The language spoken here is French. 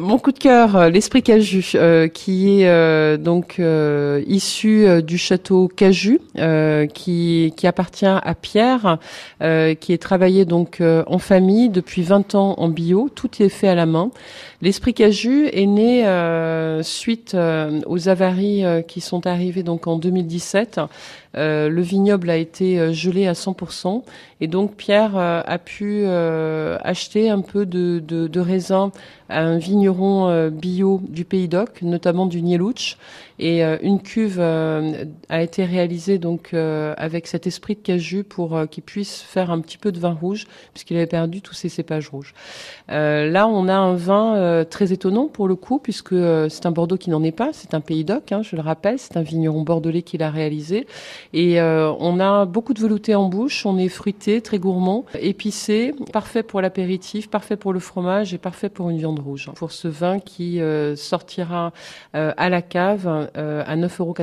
Mon coup de cœur, euh, l'esprit Caju, euh, qui est euh, donc issu du château Caju, qui, qui appartient à Pierre, qui est travaillé donc en famille depuis 20 ans en bio. Tout est fait à la main. L'esprit Caju est né suite aux avaries qui sont arrivées donc en 2017. le vignoble a été gelé à 100% et donc Pierre a pu acheter un peu de, de, de raisin à un vigneron euh, bio du Pays d'Oc, notamment du Nielouch. Et euh, une cuve euh, a été réalisée donc avec cet esprit de caju pour qu'il puisse faire un petit peu de vin rouge, puisqu'il avait perdu tous ses cépages rouges. là, on a un vin très étonnant pour le coup, puisque c'est un Bordeaux qui n'en est pas, c'est un Pays d'Oc, hein, je le rappelle, c'est un vigneron bordelais qui l'a réalisé. Et on a beaucoup de velouté en bouche, on est fruité, très gourmand, épicé, parfait pour l'apéritif, parfait pour le fromage et parfait pour une viande rouge ce vin qui euh, sortira euh, à la cave euh, à 9,90 euros.